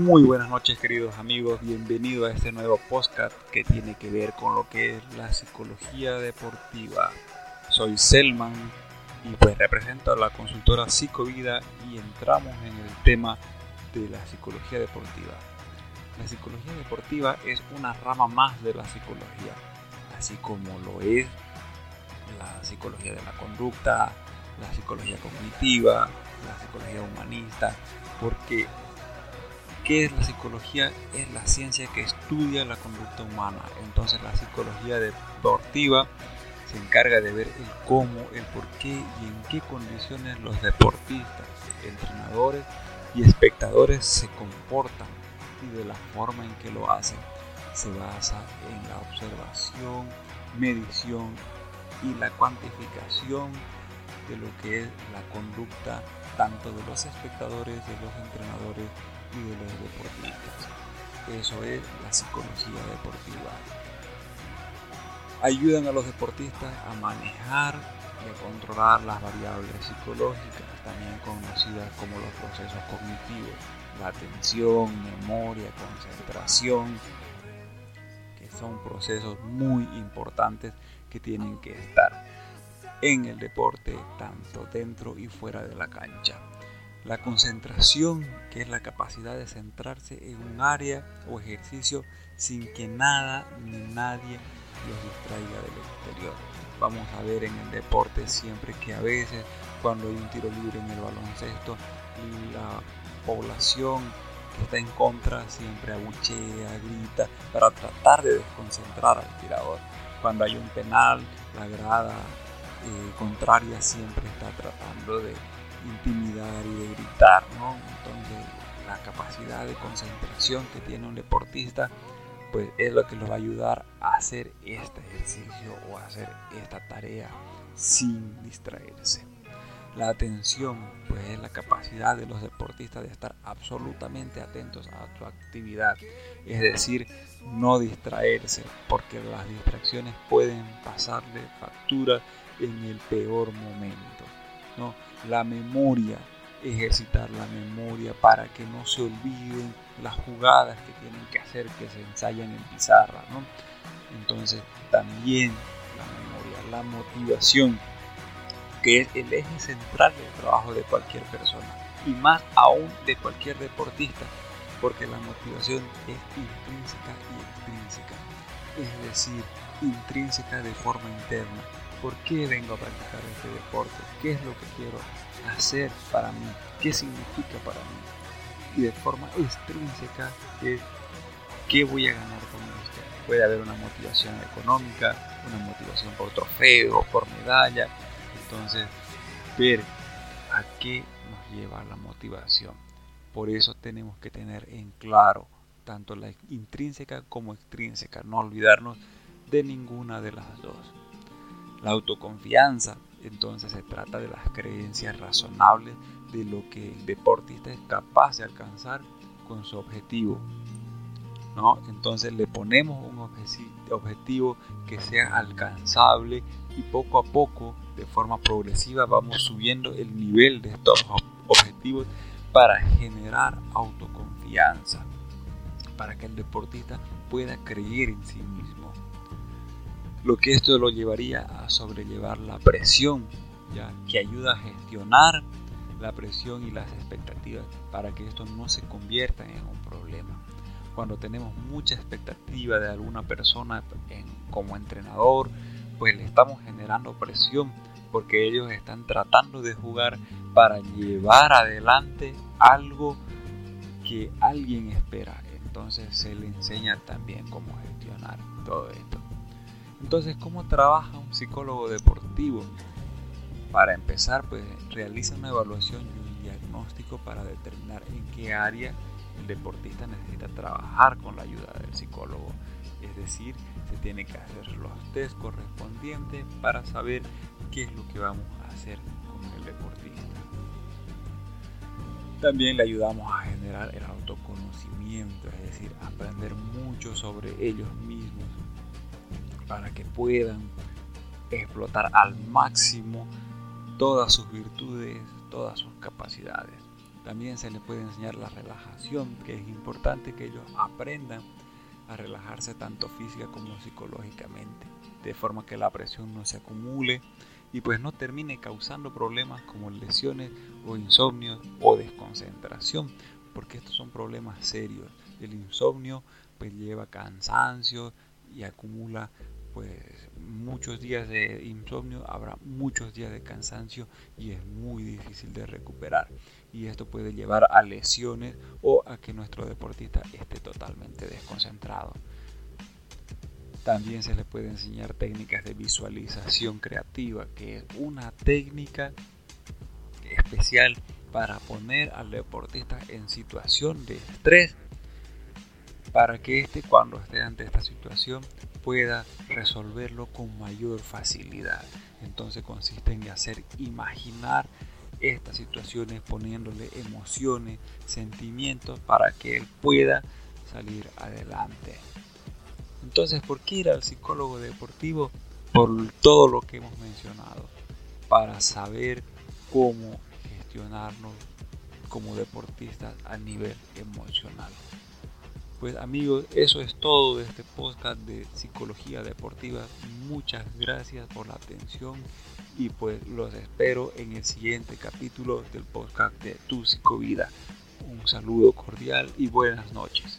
Muy buenas noches queridos amigos, bienvenido a este nuevo podcast que tiene que ver con lo que es la psicología deportiva. Soy Selman y pues represento a la consultora Psicovida y entramos en el tema de la psicología deportiva. La psicología deportiva es una rama más de la psicología, así como lo es la psicología de la conducta, la psicología cognitiva, la psicología humanista, porque ¿qué es la psicología? Es la ciencia que estudia la conducta humana. Entonces la psicología deportiva se encarga de ver el cómo, el por qué y en qué condiciones los deportistas, entrenadores y espectadores se comportan y de la forma en que lo hacen. Se basa en la observación, medición y la cuantificación de lo que es la conducta tanto de los espectadores, de los entrenadores y de los deportistas. Eso es la psicología deportiva. Ayudan a los deportistas a manejar y a controlar las variables psicológicas, también conocidas como los procesos cognitivos, la atención, memoria, concentración, que son procesos muy importantes que tienen que estar en el deporte, tanto dentro y fuera de la cancha. La concentración, que es la capacidad de centrarse en un área o ejercicio sin que nada ni nadie los distraiga del exterior. Vamos a ver en el deporte siempre que a veces cuando hay un tiro libre en el baloncesto, la población que está en contra siempre abuchea, grita para tratar de desconcentrar al tirador. Cuando hay un penal, la grada eh, contraria siempre está tratando de intimidar y de gritar, ¿no? Entonces la capacidad de concentración que tiene un deportista pues es lo que lo va a ayudar a hacer este ejercicio o a hacer esta tarea sin distraerse. La atención pues es la capacidad de los deportistas de estar absolutamente atentos a su actividad, es decir, no distraerse, porque las distracciones pueden pasarle facturas en el peor momento. ¿no? La memoria, ejercitar la memoria para que no se olviden las jugadas que tienen que hacer, que se ensayan en pizarra. ¿no? Entonces también la memoria, la motivación, que es el eje central del trabajo de cualquier persona y más aún de cualquier deportista, porque la motivación es intrínseca y extrínseca, es decir, intrínseca de forma interna ¿Por qué vengo a practicar este deporte? ¿Qué es lo que quiero hacer para mí? ¿Qué significa para mí? Y de forma extrínseca es ¿qué voy a ganar con esto? Puede haber una motivación económica, una motivación por trofeo, por medalla. Entonces, ver a qué nos lleva la motivación. Por eso tenemos que tener en claro tanto la intrínseca como extrínseca, no olvidarnos de ninguna de las dos. La autoconfianza, entonces se trata de las creencias razonables de lo que el deportista es capaz de alcanzar con su objetivo. ¿no? Entonces le ponemos un objetivo que sea alcanzable y poco a poco, de forma progresiva, vamos subiendo el nivel de estos objetivos para generar autoconfianza, para que el deportista pueda creer en sí mismo lo que esto lo llevaría a sobrellevar la presión, ya que ayuda a gestionar la presión y las expectativas para que esto no se convierta en un problema. Cuando tenemos mucha expectativa de alguna persona como entrenador, pues le estamos generando presión porque ellos están tratando de jugar para llevar adelante algo que alguien espera. Entonces se le enseña también cómo gestionar todo esto. Entonces, ¿cómo trabaja un psicólogo deportivo? Para empezar, pues realiza una evaluación y un diagnóstico para determinar en qué área el deportista necesita trabajar con la ayuda del psicólogo. Es decir, se tiene que hacer los test correspondientes para saber qué es lo que vamos a hacer con el deportista. También le ayudamos a generar el autoconocimiento, es decir, aprender mucho sobre ellos mismos para que puedan explotar al máximo todas sus virtudes, todas sus capacidades. También se les puede enseñar la relajación, que es importante que ellos aprendan a relajarse tanto física como psicológicamente, de forma que la presión no se acumule y pues no termine causando problemas como lesiones o insomnio o desconcentración, porque estos son problemas serios. El insomnio pues lleva cansancio y acumula pues muchos días de insomnio, habrá muchos días de cansancio y es muy difícil de recuperar. Y esto puede llevar a lesiones o a que nuestro deportista esté totalmente desconcentrado. También se le puede enseñar técnicas de visualización creativa, que es una técnica especial para poner al deportista en situación de estrés para que éste cuando esté ante esta situación pueda resolverlo con mayor facilidad. Entonces consiste en hacer imaginar estas situaciones poniéndole emociones, sentimientos para que él pueda salir adelante. Entonces, ¿por qué ir al psicólogo deportivo? Por todo lo que hemos mencionado, para saber cómo gestionarnos como deportistas a nivel emocional. Pues amigos, eso es todo de este podcast de psicología deportiva. Muchas gracias por la atención y pues los espero en el siguiente capítulo del podcast de Tu Psicovida. Un saludo cordial y buenas noches.